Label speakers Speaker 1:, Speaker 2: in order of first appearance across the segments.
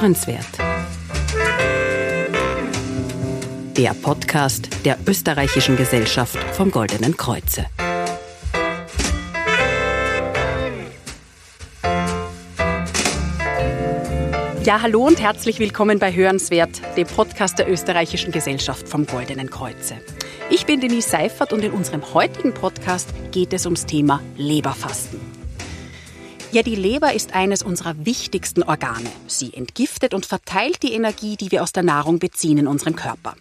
Speaker 1: Hörenswert. Der Podcast der Österreichischen Gesellschaft vom Goldenen Kreuze. Ja, hallo und herzlich willkommen bei Hörenswert, dem Podcast der Österreichischen Gesellschaft vom Goldenen Kreuze. Ich bin Denise Seifert und in unserem heutigen Podcast geht es ums Thema Leberfasten. Ja, die Leber ist eines unserer wichtigsten Organe. Sie entgiftet und verteilt die Energie, die wir aus der Nahrung beziehen in unserem Körper.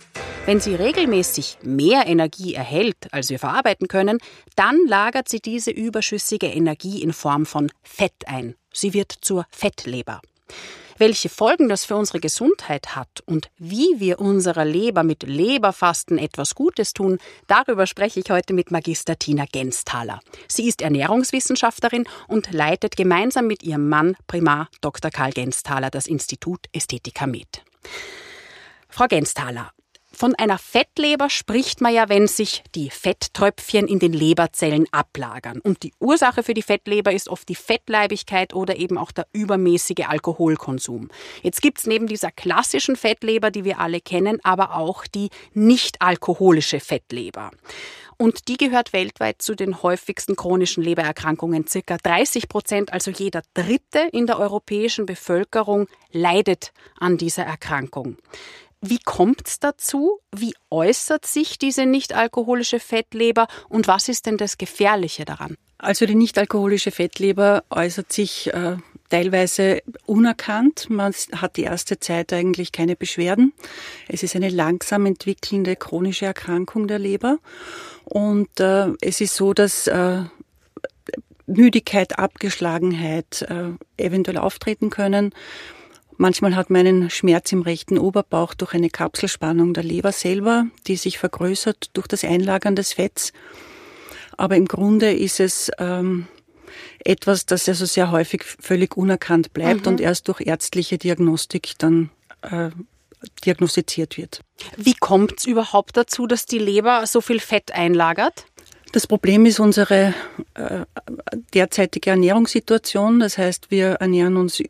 Speaker 1: Wenn sie regelmäßig mehr Energie erhält, als wir verarbeiten können, dann lagert sie diese überschüssige Energie in Form von Fett ein. Sie wird zur Fettleber. Welche Folgen das für unsere Gesundheit hat und wie wir unserer Leber mit Leberfasten etwas Gutes tun, darüber spreche ich heute mit Magister Tina Gensthaler. Sie ist Ernährungswissenschaftlerin und leitet gemeinsam mit ihrem Mann Primar Dr. Karl Gensthaler das Institut Ästhetika Med. Frau Gensthaler, von einer Fettleber spricht man ja, wenn sich die Fetttröpfchen in den Leberzellen ablagern. Und die Ursache für die Fettleber ist oft die Fettleibigkeit oder eben auch der übermäßige Alkoholkonsum. Jetzt gibt's neben dieser klassischen Fettleber, die wir alle kennen, aber auch die nicht alkoholische Fettleber. Und die gehört weltweit zu den häufigsten chronischen Lebererkrankungen. Circa 30 Prozent, also jeder Dritte in der europäischen Bevölkerung, leidet an dieser Erkrankung. Wie kommt es dazu? Wie äußert sich diese nicht-alkoholische Fettleber und was ist denn das Gefährliche daran?
Speaker 2: Also die nicht-alkoholische Fettleber äußert sich äh, teilweise unerkannt. Man hat die erste Zeit eigentlich keine Beschwerden. Es ist eine langsam entwickelnde chronische Erkrankung der Leber und äh, es ist so, dass äh, Müdigkeit, Abgeschlagenheit äh, eventuell auftreten können. Manchmal hat man einen Schmerz im rechten Oberbauch durch eine Kapselspannung der Leber selber, die sich vergrößert durch das Einlagern des Fetts. Aber im Grunde ist es ähm, etwas, das also sehr häufig völlig unerkannt bleibt mhm. und erst durch ärztliche Diagnostik dann äh, diagnostiziert wird.
Speaker 1: Wie kommt es überhaupt dazu, dass die Leber so viel Fett einlagert?
Speaker 2: Das Problem ist unsere äh, derzeitige Ernährungssituation. Das heißt, wir ernähren uns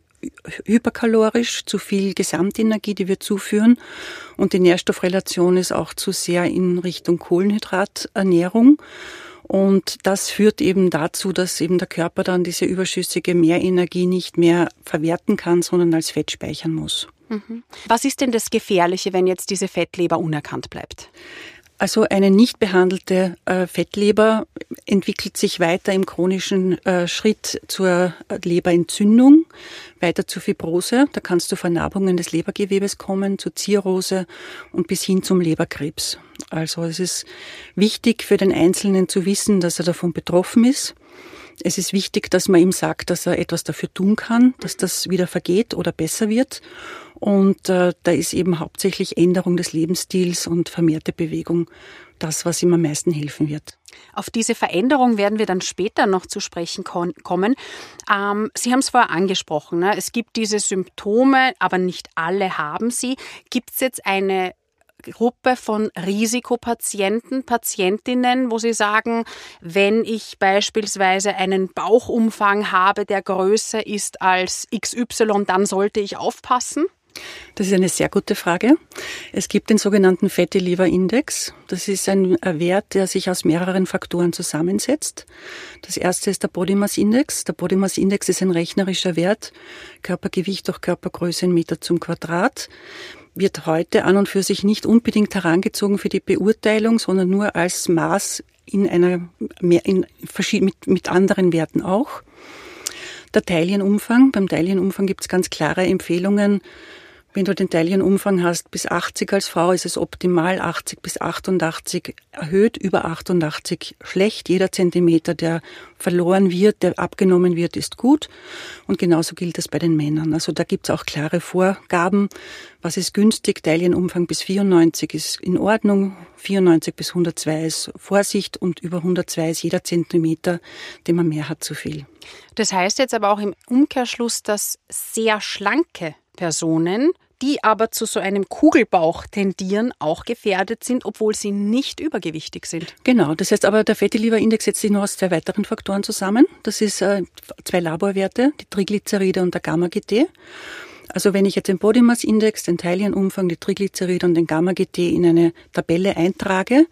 Speaker 2: hyperkalorisch, zu viel Gesamtenergie, die wir zuführen. Und die Nährstoffrelation ist auch zu sehr in Richtung Kohlenhydraternährung. Und das führt eben dazu, dass eben der Körper dann diese überschüssige Mehrenergie nicht mehr verwerten kann, sondern als Fett speichern muss.
Speaker 1: Mhm. Was ist denn das Gefährliche, wenn jetzt diese Fettleber unerkannt bleibt?
Speaker 2: Also eine nicht behandelte äh, Fettleber entwickelt sich weiter im chronischen äh, Schritt zur Leberentzündung, weiter zur Fibrose. Da kannst du Vernarbungen des Lebergewebes kommen, zur Zirrhose und bis hin zum Leberkrebs. Also es ist wichtig für den Einzelnen zu wissen, dass er davon betroffen ist. Es ist wichtig, dass man ihm sagt, dass er etwas dafür tun kann, dass das wieder vergeht oder besser wird. Und äh, da ist eben hauptsächlich Änderung des Lebensstils und vermehrte Bewegung das, was ihm am meisten helfen wird.
Speaker 1: Auf diese Veränderung werden wir dann später noch zu sprechen kommen. Ähm, sie haben es vorher angesprochen. Ne? Es gibt diese Symptome, aber nicht alle haben sie. Gibt es jetzt eine Gruppe von Risikopatienten, Patientinnen, wo Sie sagen, wenn ich beispielsweise einen Bauchumfang habe, der größer ist als XY, dann sollte ich aufpassen?
Speaker 2: Das ist eine sehr gute Frage. Es gibt den sogenannten Fatty Liver Index. Das ist ein Wert, der sich aus mehreren Faktoren zusammensetzt. Das erste ist der Body Mass Index. Der Body Mass Index ist ein rechnerischer Wert, Körpergewicht durch Körpergröße in Meter zum Quadrat. Wird heute an und für sich nicht unbedingt herangezogen für die Beurteilung, sondern nur als Maß in einer, in, mit, mit anderen Werten auch. Der Teilienumfang. Beim Teilienumfang gibt es ganz klare Empfehlungen, wenn du den Taillenumfang hast bis 80 als Frau, ist es optimal 80 bis 88 erhöht, über 88 schlecht. Jeder Zentimeter, der verloren wird, der abgenommen wird, ist gut. Und genauso gilt das bei den Männern. Also da gibt es auch klare Vorgaben. Was ist günstig? Taillenumfang bis 94 ist in Ordnung. 94 bis 102 ist Vorsicht und über 102 ist jeder Zentimeter, den man mehr hat, zu viel.
Speaker 1: Das heißt jetzt aber auch im Umkehrschluss, dass sehr schlanke Personen, die aber zu so einem Kugelbauch tendieren, auch gefährdet sind, obwohl sie nicht übergewichtig sind.
Speaker 2: Genau, das heißt aber, der Fettleber-Index setzt sich noch aus zwei weiteren Faktoren zusammen. Das ist äh, zwei Laborwerte, die Triglyceride und der Gamma-GT. Also wenn ich jetzt den Body Mass Index, den Teilchenumfang, die Triglyceride und den Gamma-GT in eine Tabelle eintrage,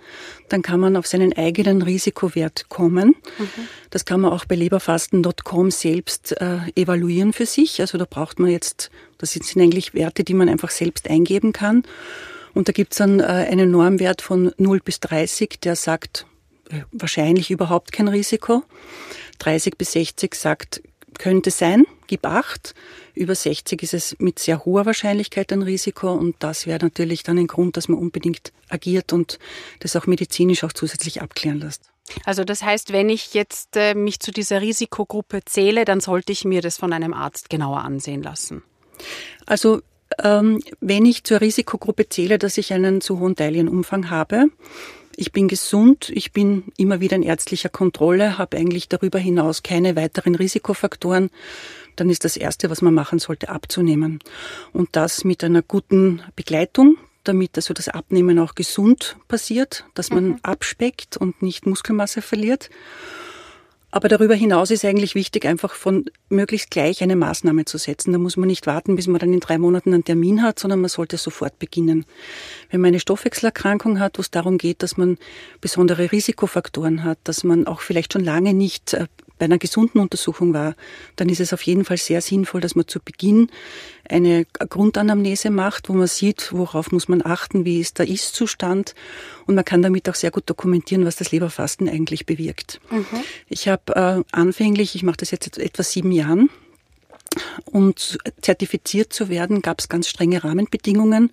Speaker 2: dann kann man auf seinen eigenen Risikowert kommen. Mhm. Das kann man auch bei leberfasten.com selbst äh, evaluieren für sich. Also da braucht man jetzt, das sind eigentlich Werte, die man einfach selbst eingeben kann. Und da gibt es dann äh, einen Normwert von 0 bis 30, der sagt, äh, wahrscheinlich überhaupt kein Risiko. 30 bis 60 sagt, könnte sein, gib acht. Über 60 ist es mit sehr hoher Wahrscheinlichkeit ein Risiko und das wäre natürlich dann ein Grund, dass man unbedingt agiert und das auch medizinisch auch zusätzlich abklären lässt.
Speaker 1: Also das heißt, wenn ich jetzt äh, mich zu dieser Risikogruppe zähle, dann sollte ich mir das von einem Arzt genauer ansehen lassen.
Speaker 2: Also ähm, wenn ich zur Risikogruppe zähle, dass ich einen zu hohen Teilchenumfang habe, ich bin gesund, ich bin immer wieder in ärztlicher Kontrolle, habe eigentlich darüber hinaus keine weiteren Risikofaktoren. Dann ist das Erste, was man machen sollte, abzunehmen. Und das mit einer guten Begleitung, damit also das Abnehmen auch gesund passiert, dass man mhm. abspeckt und nicht Muskelmasse verliert. Aber darüber hinaus ist eigentlich wichtig, einfach von möglichst gleich eine Maßnahme zu setzen. Da muss man nicht warten, bis man dann in drei Monaten einen Termin hat, sondern man sollte sofort beginnen. Wenn man eine Stoffwechselerkrankung hat, wo es darum geht, dass man besondere Risikofaktoren hat, dass man auch vielleicht schon lange nicht äh, bei einer gesunden Untersuchung war, dann ist es auf jeden Fall sehr sinnvoll, dass man zu Beginn eine Grundanamnese macht, wo man sieht, worauf muss man achten, wie ist der Ist-Zustand und man kann damit auch sehr gut dokumentieren, was das Leberfasten eigentlich bewirkt. Mhm. Ich habe äh, anfänglich, ich mache das jetzt etwa sieben Jahren, um zertifiziert zu werden, gab es ganz strenge Rahmenbedingungen.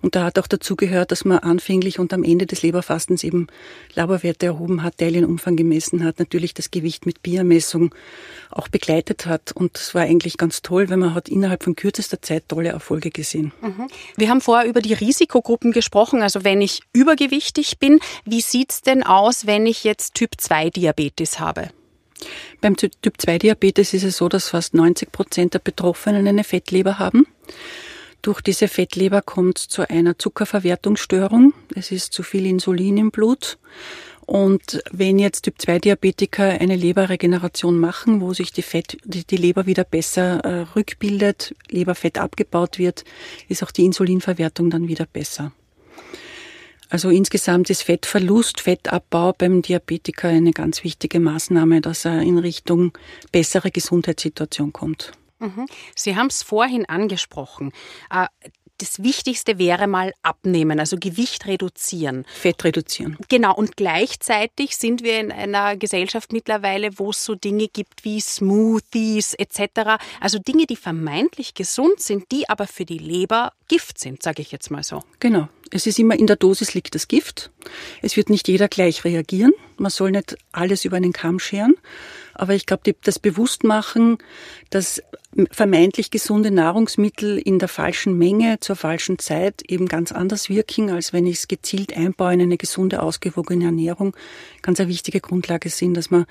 Speaker 2: Und da hat auch dazu gehört, dass man anfänglich und am Ende des Leberfastens eben Laborwerte erhoben hat, Teilchenumfang gemessen hat, natürlich das Gewicht mit Biermessung auch begleitet hat. Und das war eigentlich ganz toll, weil man hat innerhalb von kürzester Zeit tolle Erfolge gesehen.
Speaker 1: Mhm. Wir haben vorher über die Risikogruppen gesprochen. Also wenn ich übergewichtig bin, wie sieht's denn aus, wenn ich jetzt Typ 2 Diabetes habe?
Speaker 2: Beim Typ-2-Diabetes ist es so, dass fast 90 Prozent der Betroffenen eine Fettleber haben. Durch diese Fettleber kommt es zu einer Zuckerverwertungsstörung. Es ist zu viel Insulin im Blut. Und wenn jetzt Typ-2-Diabetiker eine Leberregeneration machen, wo sich die, Fett, die, Leber wieder besser äh, rückbildet, Leberfett abgebaut wird, ist auch die Insulinverwertung dann wieder besser. Also insgesamt ist Fettverlust, Fettabbau beim Diabetiker eine ganz wichtige Maßnahme, dass er in Richtung bessere Gesundheitssituation kommt.
Speaker 1: Mhm. Sie haben es vorhin angesprochen. Äh, das Wichtigste wäre mal abnehmen, also Gewicht reduzieren.
Speaker 2: Fett reduzieren.
Speaker 1: Genau, und gleichzeitig sind wir in einer Gesellschaft mittlerweile, wo es so Dinge gibt wie Smoothies etc. Also Dinge, die vermeintlich gesund sind, die aber für die Leber Gift sind, sage ich jetzt mal so.
Speaker 2: Genau. Es ist immer in der Dosis liegt das Gift. Es wird nicht jeder gleich reagieren. Man soll nicht alles über einen Kamm scheren. Aber ich glaube, das Bewusstmachen, dass vermeintlich gesunde Nahrungsmittel in der falschen Menge zur falschen Zeit eben ganz anders wirken, als wenn ich es gezielt einbaue in eine gesunde, ausgewogene Ernährung, ganz eine wichtige Grundlage sind, dass man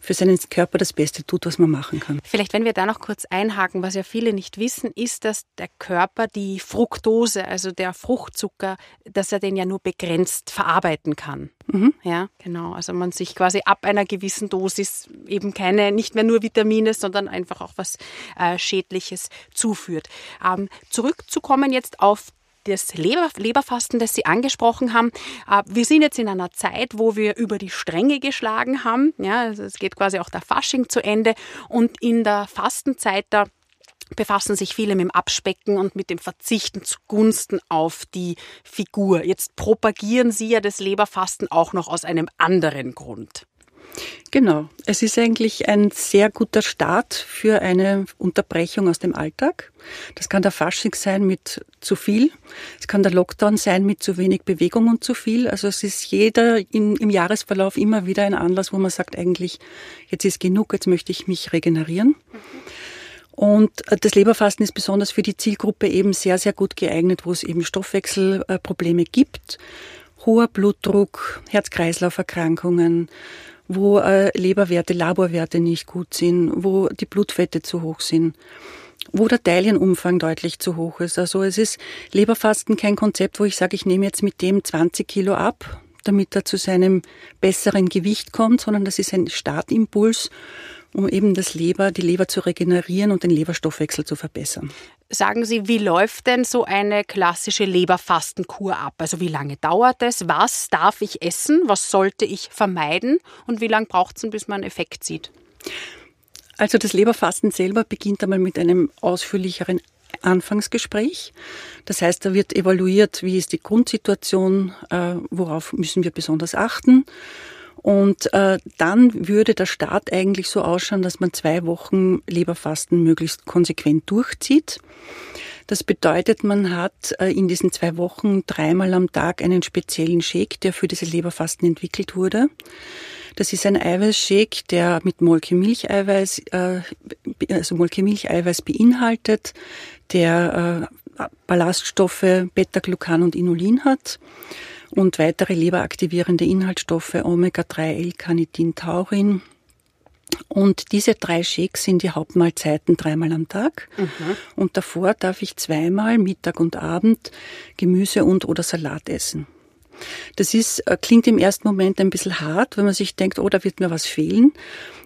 Speaker 2: für seinen Körper das Beste tut, was man machen kann.
Speaker 1: Vielleicht, wenn wir da noch kurz einhaken, was ja viele nicht wissen, ist, dass der Körper die Fructose, also der Fruchtzucker, dass er den ja nur begrenzt verarbeiten kann. Mhm. Ja, genau. Also man sich quasi ab einer gewissen Dosis eben keine, nicht mehr nur Vitamine, sondern einfach auch was äh, Schädliches zuführt. Ähm, zurückzukommen jetzt auf das Leber, Leberfasten, das Sie angesprochen haben. Äh, wir sind jetzt in einer Zeit, wo wir über die Stränge geschlagen haben. Ja, also es geht quasi auch der Fasching zu Ende. Und in der Fastenzeit, da befassen sich viele mit dem Abspecken und mit dem Verzichten zugunsten auf die Figur. Jetzt propagieren Sie ja das Leberfasten auch noch aus einem anderen Grund.
Speaker 2: Genau. Es ist eigentlich ein sehr guter Start für eine Unterbrechung aus dem Alltag. Das kann der Fasching sein mit zu viel. Es kann der Lockdown sein mit zu wenig Bewegung und zu viel. Also es ist jeder im, im Jahresverlauf immer wieder ein Anlass, wo man sagt eigentlich, jetzt ist genug, jetzt möchte ich mich regenerieren. Und das Leberfasten ist besonders für die Zielgruppe eben sehr, sehr gut geeignet, wo es eben Stoffwechselprobleme gibt. Hoher Blutdruck, Herz-Kreislauf-Erkrankungen, wo äh, Leberwerte, Laborwerte nicht gut sind, wo die Blutfette zu hoch sind, wo der Teilchenumfang deutlich zu hoch ist. Also es ist Leberfasten kein Konzept, wo ich sage, ich nehme jetzt mit dem 20 Kilo ab, damit er zu seinem besseren Gewicht kommt, sondern das ist ein Startimpuls, um eben das Leber, die Leber zu regenerieren und den Leberstoffwechsel zu verbessern.
Speaker 1: Sagen Sie, wie läuft denn so eine klassische Leberfastenkur ab? Also wie lange dauert es? Was darf ich essen? Was sollte ich vermeiden? Und wie lange braucht es, bis man einen Effekt sieht?
Speaker 2: Also das Leberfasten selber beginnt einmal mit einem ausführlicheren Anfangsgespräch. Das heißt, da wird evaluiert, wie ist die Grundsituation, äh, worauf müssen wir besonders achten. Und äh, dann würde der Start eigentlich so ausschauen, dass man zwei Wochen Leberfasten möglichst konsequent durchzieht. Das bedeutet, man hat äh, in diesen zwei Wochen dreimal am Tag einen speziellen Shake, der für diese Leberfasten entwickelt wurde. Das ist ein Eiweißshake, der mit Molke-Milcheiweiß, äh, also Molke-Milcheiweiß beinhaltet, der äh, Ballaststoffe Beta-Glucan und Inulin hat und weitere leberaktivierende Inhaltsstoffe Omega-3, L-Carnitin, Taurin. Und diese drei Shakes sind die Hauptmahlzeiten dreimal am Tag. Mhm. Und davor darf ich zweimal, Mittag und Abend, Gemüse und oder Salat essen. Das ist, äh, klingt im ersten Moment ein bisschen hart, wenn man sich denkt, oh, da wird mir was fehlen.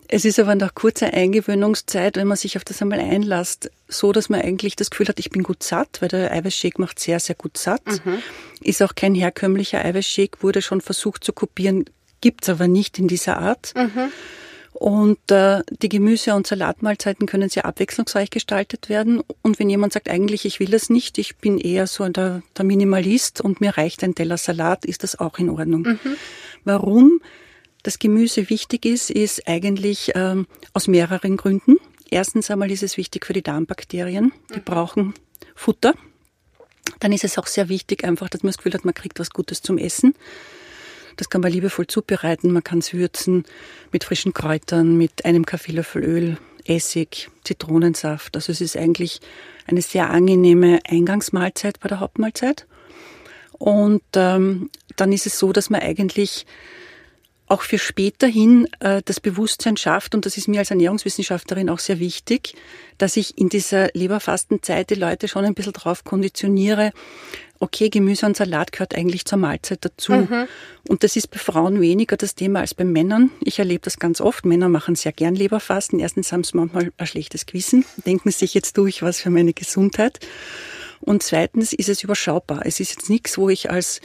Speaker 2: Es ist aber nach kurzer Eingewöhnungszeit, wenn man sich auf das einmal einlasst, so, dass man eigentlich das Gefühl hat, ich bin gut satt, weil der Eiweißshake macht sehr, sehr gut satt. Mhm. Ist auch kein herkömmlicher Eiweißshake, wurde schon versucht zu kopieren, gibt's aber nicht in dieser Art. Mhm. Und äh, die Gemüse- und Salatmahlzeiten können sehr abwechslungsreich gestaltet werden. Und wenn jemand sagt, eigentlich, ich will das nicht, ich bin eher so der, der Minimalist und mir reicht ein Teller Salat, ist das auch in Ordnung. Mhm. Warum das Gemüse wichtig ist, ist eigentlich ähm, aus mehreren Gründen. Erstens einmal ist es wichtig für die Darmbakterien. Die mhm. brauchen Futter. Dann ist es auch sehr wichtig, einfach, dass man das Gefühl hat, man kriegt was Gutes zum Essen. Das kann man liebevoll zubereiten. Man kann es würzen mit frischen Kräutern, mit einem Kaffeelöffel Öl, Essig, Zitronensaft. Also es ist eigentlich eine sehr angenehme Eingangsmahlzeit bei der Hauptmahlzeit. Und ähm, dann ist es so, dass man eigentlich auch für späterhin äh, das Bewusstsein schafft, und das ist mir als Ernährungswissenschaftlerin auch sehr wichtig, dass ich in dieser Leberfastenzeit die Leute schon ein bisschen drauf konditioniere, okay, Gemüse und Salat gehört eigentlich zur Mahlzeit dazu. Mhm. Und das ist bei Frauen weniger das Thema als bei Männern. Ich erlebe das ganz oft. Männer machen sehr gern Leberfasten. Erstens haben sie manchmal ein schlechtes Gewissen, denken sich jetzt durch was für meine Gesundheit. Und zweitens ist es überschaubar. Es ist jetzt nichts, wo ich als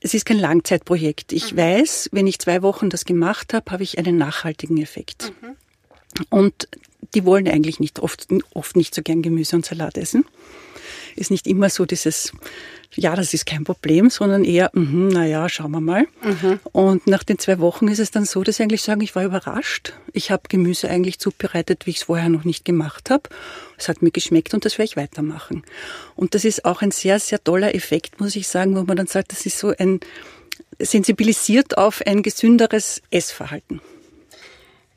Speaker 2: es ist kein Langzeitprojekt. Ich mhm. weiß, wenn ich zwei Wochen das gemacht habe, habe ich einen nachhaltigen Effekt. Mhm. Und die wollen eigentlich nicht oft, oft nicht so gern Gemüse und Salat essen ist nicht immer so dieses, ja, das ist kein Problem, sondern eher, mh, naja, schauen wir mal. Mhm. Und nach den zwei Wochen ist es dann so, dass sie eigentlich sagen, ich war überrascht. Ich habe Gemüse eigentlich zubereitet, wie ich es vorher noch nicht gemacht habe. Es hat mir geschmeckt und das werde ich weitermachen. Und das ist auch ein sehr, sehr toller Effekt, muss ich sagen, wo man dann sagt, das ist so ein sensibilisiert auf ein gesünderes Essverhalten.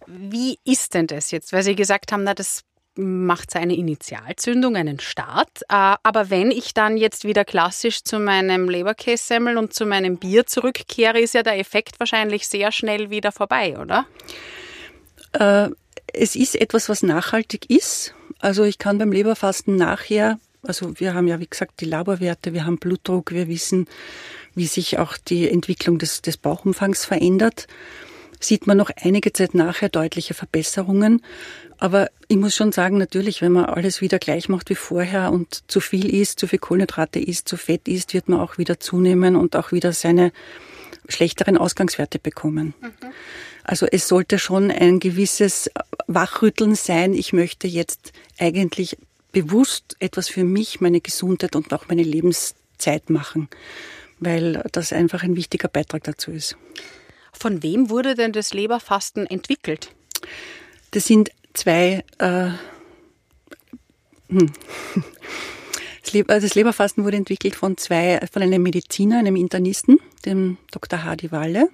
Speaker 1: Wie ist denn das jetzt? Weil Sie gesagt haben, na, das macht es eine Initialzündung, einen Start. Äh, aber wenn ich dann jetzt wieder klassisch zu meinem Leberkässemmel und zu meinem Bier zurückkehre, ist ja der Effekt wahrscheinlich sehr schnell wieder vorbei, oder?
Speaker 2: Äh, es ist etwas, was nachhaltig ist. Also ich kann beim Leberfasten nachher, also wir haben ja wie gesagt die Laborwerte, wir haben Blutdruck, wir wissen, wie sich auch die Entwicklung des, des Bauchumfangs verändert sieht man noch einige Zeit nachher deutliche Verbesserungen. Aber ich muss schon sagen, natürlich, wenn man alles wieder gleich macht wie vorher und zu viel isst, zu viel Kohlenhydrate isst, zu fett isst, wird man auch wieder zunehmen und auch wieder seine schlechteren Ausgangswerte bekommen. Mhm. Also es sollte schon ein gewisses Wachrütteln sein. Ich möchte jetzt eigentlich bewusst etwas für mich, meine Gesundheit und auch meine Lebenszeit machen, weil das einfach ein wichtiger Beitrag dazu ist.
Speaker 1: Von wem wurde denn das Leberfasten entwickelt?
Speaker 2: Das sind zwei. Äh, hm. Das Leberfasten wurde entwickelt von zwei, von einem Mediziner, einem Internisten, dem Dr. Hardy Walle,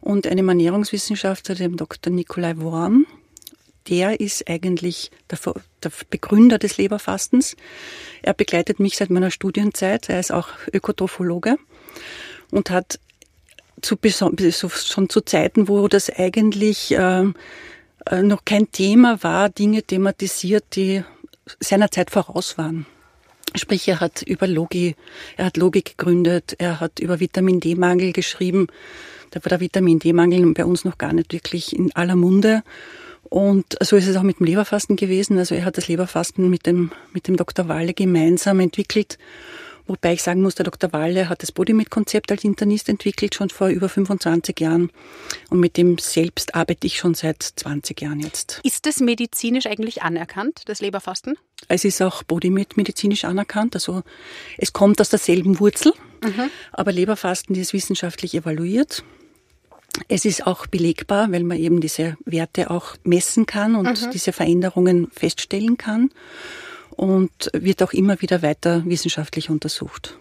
Speaker 2: und einem Ernährungswissenschaftler, dem Dr. Nikolai Worm. Der ist eigentlich der, der Begründer des Leberfastens. Er begleitet mich seit meiner Studienzeit. Er ist auch Ökotrophologe und hat zu, schon zu Zeiten, wo das eigentlich ähm, äh, noch kein Thema war, Dinge thematisiert, die seiner Zeit voraus waren. Sprich, er hat über Logi, er hat Logik gegründet, er hat über Vitamin D-Mangel geschrieben. Da war der Vitamin D-Mangel bei uns noch gar nicht wirklich in aller Munde. Und so ist es auch mit dem Leberfasten gewesen. Also er hat das Leberfasten mit dem, mit dem Dr. Walle gemeinsam entwickelt. Wobei ich sagen muss, der Dr. Walle hat das Bodymit-Konzept als Internist entwickelt, schon vor über 25 Jahren. Und mit dem selbst arbeite ich schon seit 20 Jahren jetzt.
Speaker 1: Ist das medizinisch eigentlich anerkannt, das Leberfasten?
Speaker 2: Es ist auch Bodymit medizinisch anerkannt. Also es kommt aus derselben Wurzel, mhm. aber Leberfasten ist wissenschaftlich evaluiert. Es ist auch belegbar, weil man eben diese Werte auch messen kann und mhm. diese Veränderungen feststellen kann und wird auch immer wieder weiter wissenschaftlich untersucht.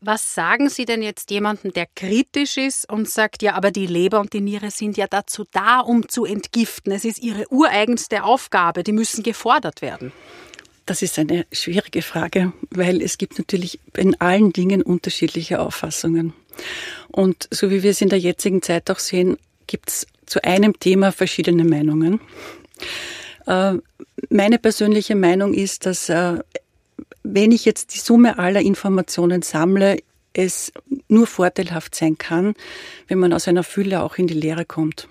Speaker 1: Was sagen Sie denn jetzt jemandem, der kritisch ist und sagt, ja, aber die Leber und die Niere sind ja dazu da, um zu entgiften. Es ist ihre ureigenste Aufgabe, die müssen gefordert werden.
Speaker 2: Das ist eine schwierige Frage, weil es gibt natürlich in allen Dingen unterschiedliche Auffassungen. Und so wie wir es in der jetzigen Zeit auch sehen, gibt es zu einem Thema verschiedene Meinungen. Äh, meine persönliche Meinung ist, dass äh, wenn ich jetzt die Summe aller Informationen sammle, es nur vorteilhaft sein kann, wenn man aus einer Fülle auch in die Lehre kommt.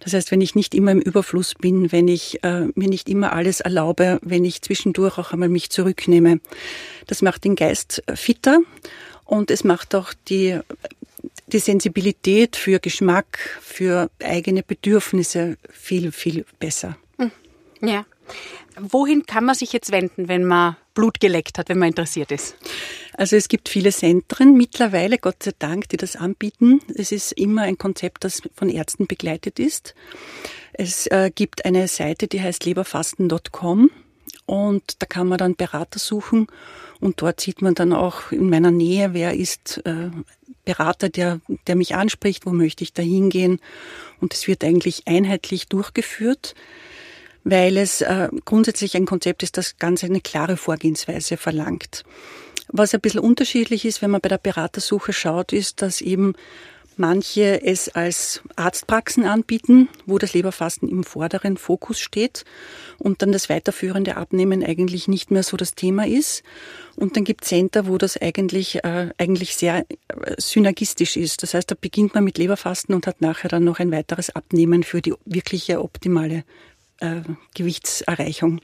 Speaker 2: Das heißt, wenn ich nicht immer im Überfluss bin, wenn ich äh, mir nicht immer alles erlaube, wenn ich zwischendurch auch einmal mich zurücknehme. Das macht den Geist fitter und es macht auch die, die Sensibilität für Geschmack, für eigene Bedürfnisse viel, viel besser.
Speaker 1: Ja. Wohin kann man sich jetzt wenden, wenn man Blut geleckt hat, wenn man interessiert ist?
Speaker 2: Also es gibt viele Zentren mittlerweile, Gott sei Dank, die das anbieten. Es ist immer ein Konzept, das von Ärzten begleitet ist. Es äh, gibt eine Seite, die heißt leberfasten.com und da kann man dann Berater suchen und dort sieht man dann auch in meiner Nähe, wer ist äh, Berater, der, der mich anspricht, wo möchte ich da hingehen und es wird eigentlich einheitlich durchgeführt weil es äh, grundsätzlich ein Konzept ist, das ganz eine klare Vorgehensweise verlangt. Was ein bisschen unterschiedlich ist, wenn man bei der Beratersuche schaut, ist, dass eben manche es als Arztpraxen anbieten, wo das Leberfasten im vorderen Fokus steht und dann das weiterführende Abnehmen eigentlich nicht mehr so das Thema ist. Und dann gibt es Center, wo das eigentlich, äh, eigentlich sehr äh, synergistisch ist. Das heißt, da beginnt man mit Leberfasten und hat nachher dann noch ein weiteres Abnehmen für die wirkliche optimale äh, Gewichtserreichung.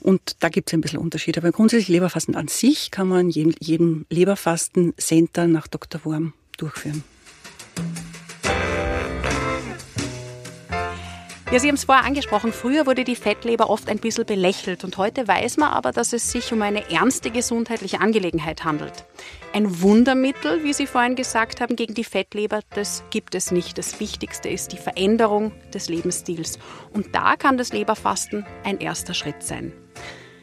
Speaker 2: Und da gibt es ein bisschen Unterschied. Aber grundsätzlich Leberfasten an sich kann man in jedem Leberfasten-Center nach Dr. Wurm durchführen.
Speaker 1: Ja, Sie haben es vorher angesprochen, früher wurde die Fettleber oft ein bisschen belächelt und heute weiß man aber, dass es sich um eine ernste gesundheitliche Angelegenheit handelt. Ein Wundermittel, wie Sie vorhin gesagt haben, gegen die Fettleber, das gibt es nicht. Das Wichtigste ist die Veränderung des Lebensstils. Und da kann das Leberfasten ein erster Schritt sein.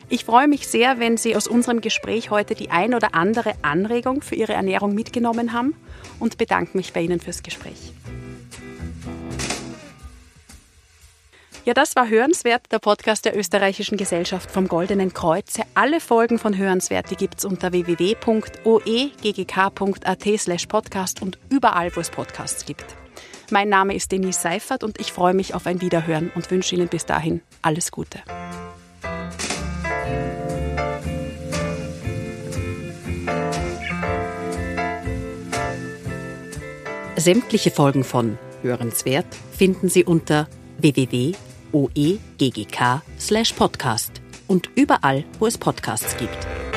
Speaker 1: Ich freue mich sehr, wenn Sie aus unserem Gespräch heute die ein oder andere Anregung für Ihre Ernährung mitgenommen haben und bedanke mich bei Ihnen fürs Gespräch. Ja, das war Hörenswert, der Podcast der Österreichischen Gesellschaft vom Goldenen Kreuze. Alle Folgen von Hörenswert, die gibt es unter www.oeggk.at slash podcast und überall, wo es Podcasts gibt. Mein Name ist Denise Seifert und ich freue mich auf ein Wiederhören und wünsche Ihnen bis dahin alles Gute. Sämtliche Folgen von Hörenswert finden Sie unter www oeggk/podcast und überall, wo es Podcasts gibt.